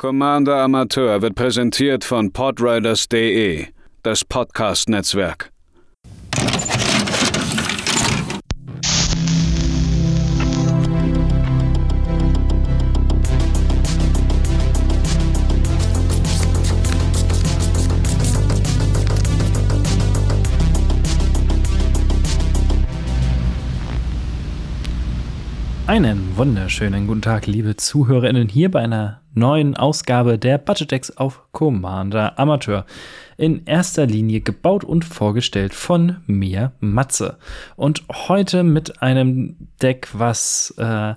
Commander Amateur wird präsentiert von podriders.de, das Podcast-Netzwerk. Einen wunderschönen guten Tag, liebe ZuhörerInnen, hier bei einer neuen Ausgabe der Budget Decks auf Commander Amateur. In erster Linie gebaut und vorgestellt von mir, Matze. Und heute mit einem Deck, was äh,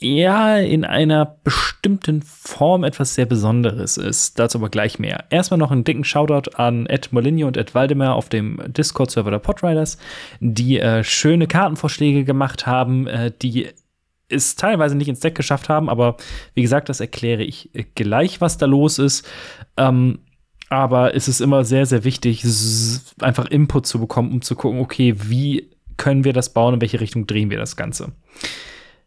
ja in einer bestimmten Form etwas sehr Besonderes ist. Dazu aber gleich mehr. Erstmal noch einen dicken Shoutout an Ed Molinio und Ed Waldemar auf dem Discord-Server der Podriders, die äh, schöne Kartenvorschläge gemacht haben, äh, die es teilweise nicht ins Deck geschafft haben, aber wie gesagt, das erkläre ich gleich, was da los ist. Ähm, aber es ist immer sehr, sehr wichtig, einfach Input zu bekommen, um zu gucken, okay, wie können wir das bauen, in welche Richtung drehen wir das Ganze.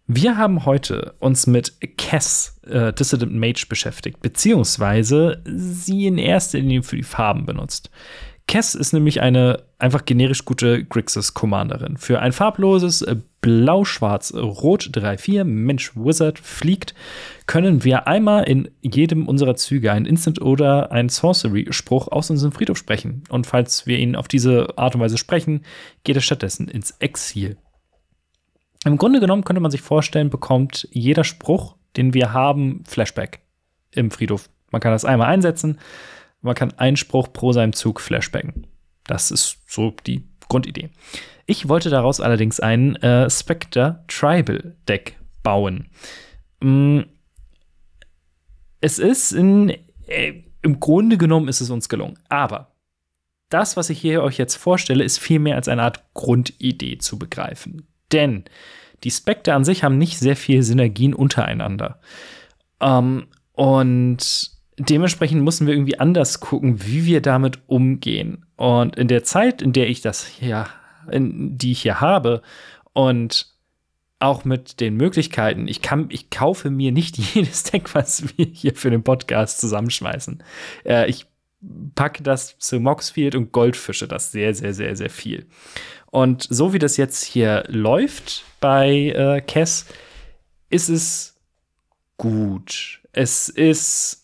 Wir haben heute uns mit Cass, äh, Dissident Mage, beschäftigt, beziehungsweise sie in erster Linie für die Farben benutzt. Cass ist nämlich eine einfach generisch gute Grixis-Commanderin. Für ein farbloses äh, Blau-Schwarz-Rot 3-4 Mensch Wizard fliegt, können wir einmal in jedem unserer Züge einen Instant oder einen Sorcery-Spruch aus unserem Friedhof sprechen. Und falls wir ihn auf diese Art und Weise sprechen, geht er stattdessen ins Exil. Im Grunde genommen könnte man sich vorstellen, bekommt jeder Spruch, den wir haben, Flashback im Friedhof. Man kann das einmal einsetzen, man kann einen Spruch pro seinem Zug flashbacken. Das ist so die Grundidee. Ich wollte daraus allerdings ein äh, Spectre Tribal Deck bauen. Mm, es ist in, äh, im Grunde genommen ist es uns gelungen. Aber das, was ich hier euch jetzt vorstelle, ist viel mehr als eine Art Grundidee zu begreifen. Denn die Spectre an sich haben nicht sehr viel Synergien untereinander. Ähm, und dementsprechend mussten wir irgendwie anders gucken, wie wir damit umgehen. Und in der Zeit, in der ich das hier, in, die ich hier habe und auch mit den Möglichkeiten, ich kann, ich kaufe mir nicht jedes Deck, was wir hier für den Podcast zusammenschmeißen. Äh, ich packe das zu Moxfield und Goldfische das sehr, sehr, sehr, sehr viel. Und so wie das jetzt hier läuft bei äh, Kess, ist es gut. Es ist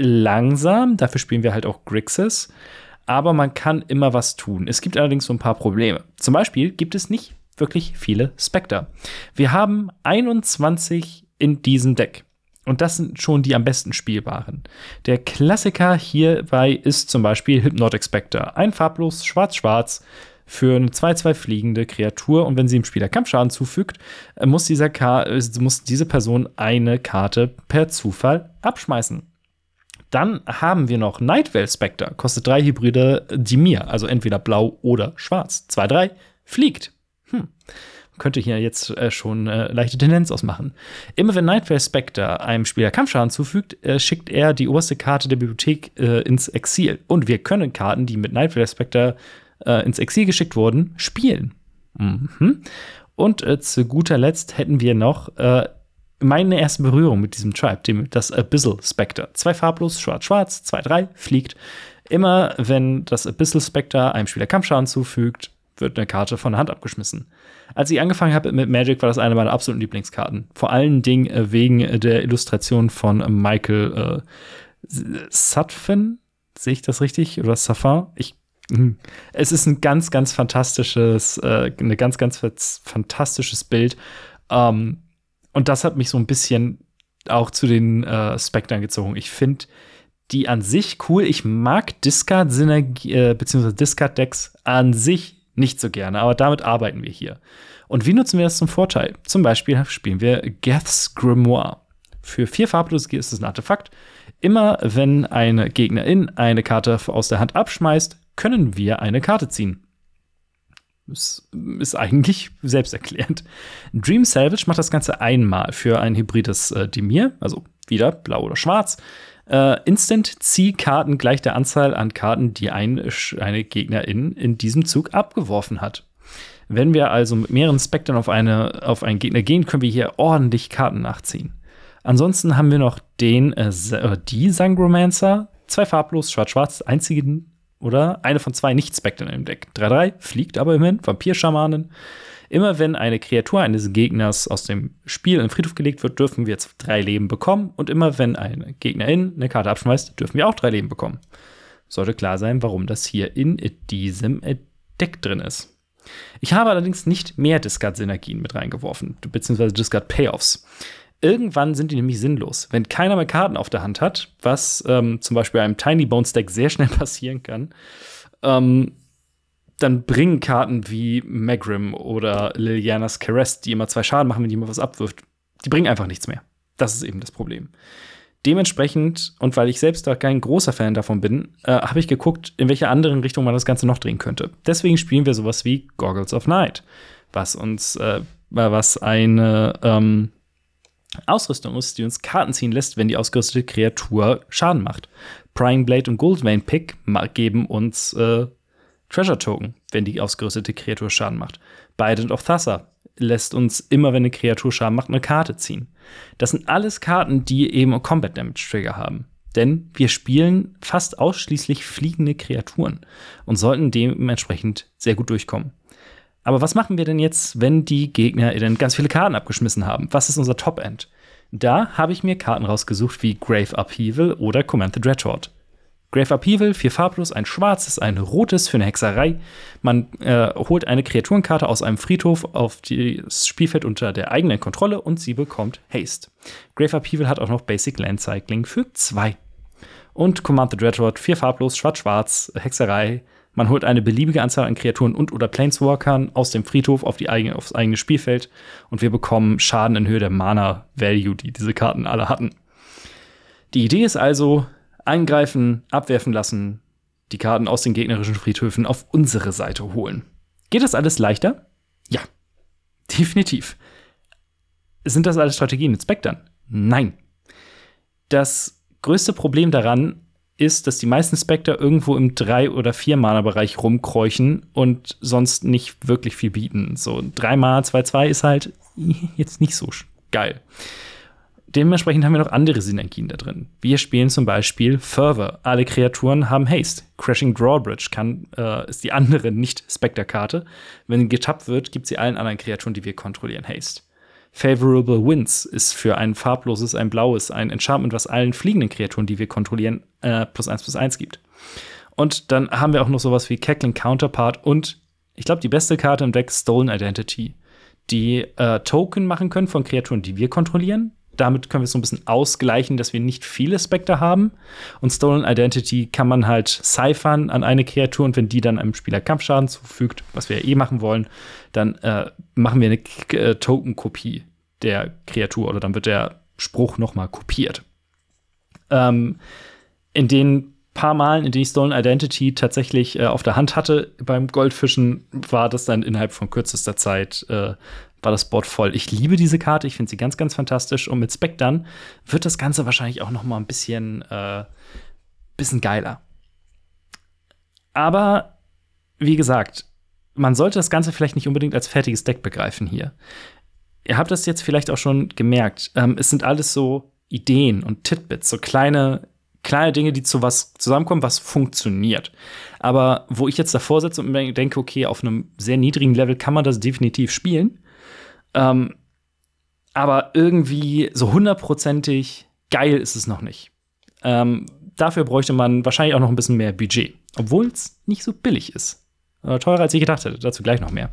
langsam, dafür spielen wir halt auch Grixis, aber man kann immer was tun. Es gibt allerdings so ein paar Probleme. Zum Beispiel gibt es nicht wirklich viele Spectre. Wir haben 21 in diesem Deck. Und das sind schon die am besten spielbaren. Der Klassiker hierbei ist zum Beispiel Hypnotic Spectre. Ein farblos schwarz-schwarz für eine 2-2 fliegende Kreatur und wenn sie dem Spieler Kampfschaden zufügt, äh, muss, dieser Ka äh, muss diese Person eine Karte per Zufall abschmeißen. Dann haben wir noch Nightwell Spectre, kostet drei Hybride Dimir, also entweder blau oder schwarz. 2-3, fliegt. Hm. Könnte hier jetzt äh, schon äh, leichte Tendenz ausmachen. Immer wenn Nightwell Spectre einem Spieler Kampfschaden zufügt, äh, schickt er die oberste Karte der Bibliothek äh, ins Exil. Und wir können Karten, die mit Nightwell Spectre äh, ins Exil geschickt wurden, spielen. Mhm. Und äh, zu guter Letzt hätten wir noch äh, meine erste Berührung mit diesem Tribe, dem, das Abyssal Spectre. Zwei farblos, schwarz-schwarz, 2-3, fliegt. Immer wenn das Abyssal Spectre einem Spieler Kampfschaden zufügt, wird eine Karte von der Hand abgeschmissen. Als ich angefangen habe mit Magic, war das eine meiner absoluten Lieblingskarten. Vor allen Dingen äh, wegen der Illustration von Michael äh, Sutphin. Sehe ich das richtig? Oder Safin? Ich Mhm. Es ist ein ganz, ganz fantastisches, äh, eine ganz, ganz fantastisches Bild. Ähm, und das hat mich so ein bisschen auch zu den äh, Spectern gezogen. Ich finde die an sich cool. Ich mag Discard-Synergie, äh, beziehungsweise Discard-Decks an sich nicht so gerne, aber damit arbeiten wir hier. Und wie nutzen wir das zum Vorteil? Zum Beispiel spielen wir Geth's Grimoire. Für vier farblose ist es ein Artefakt. Immer wenn eine Gegnerin eine Karte aus der Hand abschmeißt, können wir eine Karte ziehen. Das ist eigentlich selbsterklärend. Dream Salvage macht das Ganze einmal für ein hybrides äh, Demir, also wieder blau oder schwarz. Äh, Instant zieh Karten gleich der Anzahl an Karten, die ein, eine Gegnerin in diesem Zug abgeworfen hat. Wenn wir also mit mehreren Spektern auf, eine, auf einen Gegner gehen, können wir hier ordentlich Karten nachziehen. Ansonsten haben wir noch den, äh, äh die Sangromancer, zwei farblos, schwarz-schwarz, einzigen oder eine von zwei Nicht-Spectern im Deck. 3-3, fliegt aber immerhin, Vampir-Schamanen. Immer wenn eine Kreatur eines Gegners aus dem Spiel in den Friedhof gelegt wird, dürfen wir jetzt drei Leben bekommen. Und immer wenn ein Gegnerin eine Karte abschmeißt, dürfen wir auch drei Leben bekommen. Sollte klar sein, warum das hier in diesem Deck drin ist. Ich habe allerdings nicht mehr Discard-Synergien mit reingeworfen, beziehungsweise Discard-Payoffs. Irgendwann sind die nämlich sinnlos. Wenn keiner mehr Karten auf der Hand hat, was ähm, zum Beispiel einem Tiny Bones Deck sehr schnell passieren kann, ähm, dann bringen Karten wie Megrim oder Lilianas Caress, die immer zwei Schaden machen, wenn jemand was abwirft, die bringen einfach nichts mehr. Das ist eben das Problem. Dementsprechend, und weil ich selbst da kein großer Fan davon bin, äh, habe ich geguckt, in welche anderen Richtung man das Ganze noch drehen könnte. Deswegen spielen wir sowas wie Goggles of Night, was uns, äh, was eine ähm, Ausrüstung ist, die uns Karten ziehen lässt, wenn die ausgerüstete Kreatur Schaden macht. Prying Blade und Goldvein Pick geben uns äh, Treasure Token, wenn die ausgerüstete Kreatur Schaden macht. Bident of Thassa lässt uns immer, wenn eine Kreatur Schaden macht, eine Karte ziehen. Das sind alles Karten, die eben Combat Damage Trigger haben. Denn wir spielen fast ausschließlich fliegende Kreaturen und sollten dementsprechend sehr gut durchkommen. Aber was machen wir denn jetzt, wenn die Gegner ganz viele Karten abgeschmissen haben? Was ist unser Top-End? Da habe ich mir Karten rausgesucht wie Grave Upheaval oder Command the Dreadhorde. Grave Upheaval, vier farblos, ein schwarzes, ein rotes für eine Hexerei. Man äh, holt eine Kreaturenkarte aus einem Friedhof auf das Spielfeld unter der eigenen Kontrolle und sie bekommt Haste. Grave Upheaval hat auch noch Basic Land Cycling für zwei. Und Command the Dreadhorde, vier farblos, schwarz-schwarz, Hexerei. Man holt eine beliebige Anzahl an Kreaturen und oder Planeswalkern aus dem Friedhof auf die eigene, aufs eigene Spielfeld und wir bekommen Schaden in Höhe der Mana-Value, die diese Karten alle hatten. Die Idee ist also, angreifen, abwerfen lassen, die Karten aus den gegnerischen Friedhöfen auf unsere Seite holen. Geht das alles leichter? Ja, definitiv. Sind das alles Strategien mit Spectern? Nein. Das größte Problem daran ist, dass die meisten Spectre irgendwo im 3- oder 4-Mana-Bereich rumkräuchen und sonst nicht wirklich viel bieten. So 3 Mana, 2-2 ist halt jetzt nicht so geil. Dementsprechend haben wir noch andere Synergien da drin. Wir spielen zum Beispiel Fervor. Alle Kreaturen haben Haste. Crashing Drawbridge kann, äh, ist die andere Nicht-Spectre-Karte. Wenn getappt wird, gibt sie allen anderen Kreaturen, die wir kontrollieren, Haste. Favorable Winds ist für ein farbloses, ein blaues, ein Enchantment, was allen fliegenden Kreaturen, die wir kontrollieren, äh, plus eins plus eins gibt. Und dann haben wir auch noch sowas wie Cackling Counterpart und ich glaube, die beste Karte im Deck, Stolen Identity, die äh, Token machen können von Kreaturen, die wir kontrollieren, damit können wir es so ein bisschen ausgleichen, dass wir nicht viele Spectre haben. Und Stolen Identity kann man halt ciphern an eine Kreatur und wenn die dann einem Spieler Kampfschaden zufügt, was wir ja eh machen wollen, dann äh, machen wir eine äh, Token-Kopie der Kreatur oder dann wird der Spruch nochmal kopiert. Ähm, in den paar Malen, in denen ich Stolen Identity tatsächlich äh, auf der Hand hatte beim Goldfischen, war das dann innerhalb von kürzester Zeit äh, war das Board voll. Ich liebe diese Karte, ich finde sie ganz, ganz fantastisch. Und mit Spectern wird das Ganze wahrscheinlich auch noch mal ein bisschen, äh, bisschen geiler. Aber wie gesagt, man sollte das Ganze vielleicht nicht unbedingt als fertiges Deck begreifen hier. Ihr habt das jetzt vielleicht auch schon gemerkt. Ähm, es sind alles so Ideen und Titbits, so kleine, kleine Dinge, die zu was zusammenkommen, was funktioniert. Aber wo ich jetzt davor sitze und denke, okay, auf einem sehr niedrigen Level kann man das definitiv spielen, ähm, aber irgendwie so hundertprozentig geil ist es noch nicht. Ähm, dafür bräuchte man wahrscheinlich auch noch ein bisschen mehr Budget, obwohl es nicht so billig ist. Äh, teurer als ich gedacht hätte, dazu gleich noch mehr.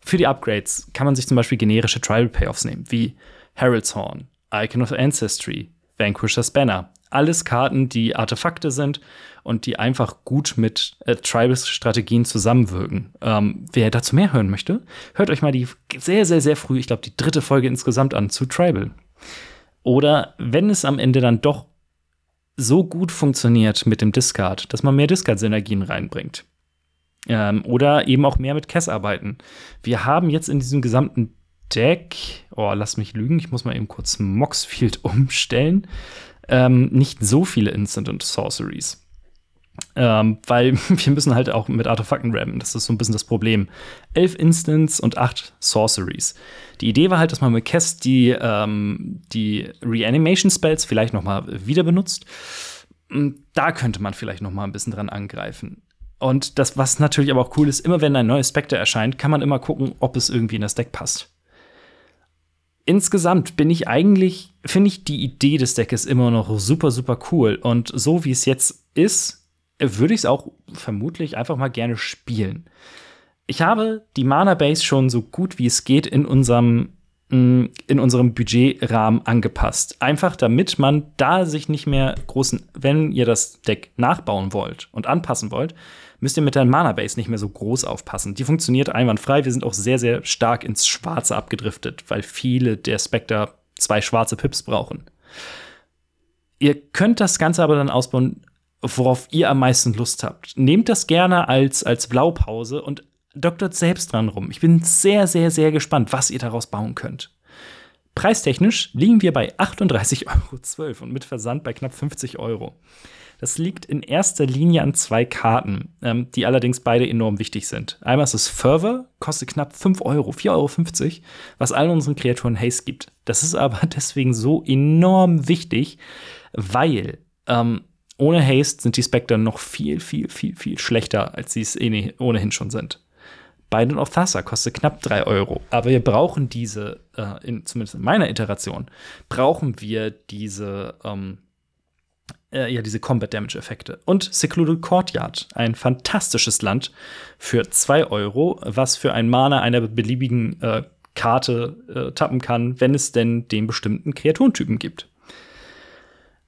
Für die Upgrades kann man sich zum Beispiel generische Tribal Payoffs nehmen, wie Herald's Horn, Icon of Ancestry, Vanquisher's Banner. Alles Karten, die Artefakte sind und die einfach gut mit äh, Tribal-Strategien zusammenwirken. Ähm, wer dazu mehr hören möchte, hört euch mal die sehr, sehr, sehr früh, ich glaube, die dritte Folge insgesamt an zu Tribal. Oder wenn es am Ende dann doch so gut funktioniert mit dem Discard, dass man mehr Discard-Synergien reinbringt. Ähm, oder eben auch mehr mit Cass arbeiten. Wir haben jetzt in diesem gesamten Deck, oh, lass mich lügen, ich muss mal eben kurz Moxfield umstellen, ähm, nicht so viele Instant und Sorceries. Ähm, weil wir müssen halt auch mit Artefakten rammen. Das ist so ein bisschen das Problem. Elf Instants und acht Sorceries. Die Idee war halt, dass man mit Kest die, ähm, die Reanimation Spells vielleicht noch mal wieder benutzt. Da könnte man vielleicht noch mal ein bisschen dran angreifen. Und das, was natürlich aber auch cool ist, immer wenn ein neues Spectre erscheint, kann man immer gucken, ob es irgendwie in das Deck passt. Insgesamt bin ich eigentlich, finde ich die Idee des Decks immer noch super, super cool. Und so wie es jetzt ist, würde ich es auch vermutlich einfach mal gerne spielen. Ich habe die Mana Base schon so gut wie es geht in unserem mm, in unserem Budgetrahmen angepasst. Einfach damit man da sich nicht mehr großen, wenn ihr das Deck nachbauen wollt und anpassen wollt, müsst ihr mit der Mana Base nicht mehr so groß aufpassen. Die funktioniert einwandfrei. Wir sind auch sehr, sehr stark ins Schwarze abgedriftet, weil viele der Spectre zwei schwarze Pips brauchen. Ihr könnt das Ganze aber dann ausbauen, worauf ihr am meisten Lust habt. Nehmt das gerne als, als Blaupause und doktert selbst dran rum. Ich bin sehr, sehr, sehr gespannt, was ihr daraus bauen könnt. Preistechnisch liegen wir bei 38,12 Euro und mit Versand bei knapp 50 Euro. Das liegt in erster Linie an zwei Karten, ähm, die allerdings beide enorm wichtig sind. Einmal ist es Fervor, kostet knapp 5 Euro, 4,50 Euro, was allen unseren Kreaturen Haste gibt. Das ist aber deswegen so enorm wichtig, weil ähm, ohne Haste sind die Spectre noch viel, viel, viel, viel schlechter, als sie es eh ohnehin schon sind. Biden of Thassa kostet knapp 3 Euro. Aber wir brauchen diese, äh, in, zumindest in meiner Iteration, brauchen wir diese, ähm, äh, ja, diese Combat Damage Effekte. Und Secluded Courtyard, ein fantastisches Land für 2 Euro, was für ein Mana einer beliebigen äh, Karte äh, tappen kann, wenn es denn den bestimmten Kreaturentypen gibt.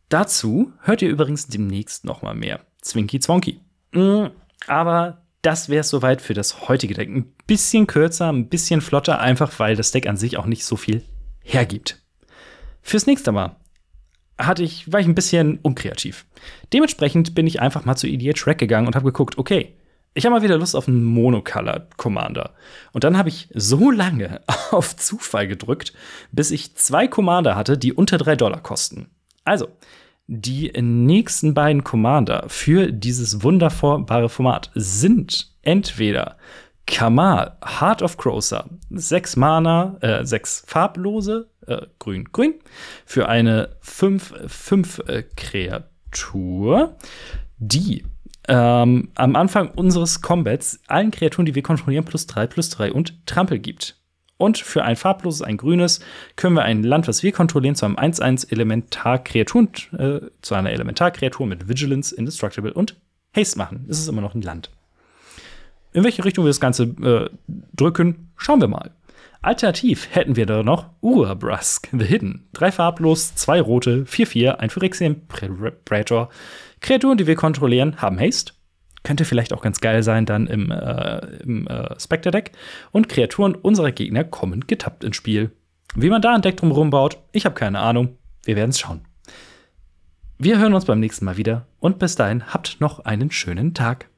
Dazu hört ihr übrigens demnächst noch mal mehr. Zwinky Zwonky. Mm, aber das wäre es soweit für das heutige Deck. Ein bisschen kürzer, ein bisschen flotter, einfach weil das Deck an sich auch nicht so viel hergibt. Fürs nächste Mal hatte ich, war ich ein bisschen unkreativ. Dementsprechend bin ich einfach mal zu EDH Rack gegangen und habe geguckt, okay, ich habe mal wieder Lust auf einen Monocolor Commander. Und dann habe ich so lange auf Zufall gedrückt, bis ich zwei Commander hatte, die unter drei Dollar kosten. Also, die nächsten beiden Commander für dieses wunderbare Format sind entweder Kamal, Heart of Crowser, sechs Mana, äh, sechs farblose, äh, grün, grün, für eine 5-5-Kreatur, äh, die ähm, am Anfang unseres Combats allen Kreaturen, die wir kontrollieren, plus 3, plus 3 und Trampel gibt. Und für ein farbloses, ein grünes, können wir ein Land, was wir kontrollieren, zu einem 1-1 Elementarkreatur, äh, zu einer Elementarkreatur mit Vigilance, Indestructible und Haste machen. Es ist immer noch ein Land. In welche Richtung wir das Ganze äh, drücken, schauen wir mal. Alternativ hätten wir da noch Urabrusk, The Hidden. Drei farblos, zwei rote, 4-4, ein Phyrexian Praetor. Kreaturen, die wir kontrollieren, haben Haste könnte vielleicht auch ganz geil sein dann im, äh, im äh, Spectre-Deck. Und Kreaturen unserer Gegner kommen getappt ins Spiel. Wie man da ein Deck drumherum baut, ich habe keine Ahnung. Wir werden es schauen. Wir hören uns beim nächsten Mal wieder und bis dahin habt noch einen schönen Tag.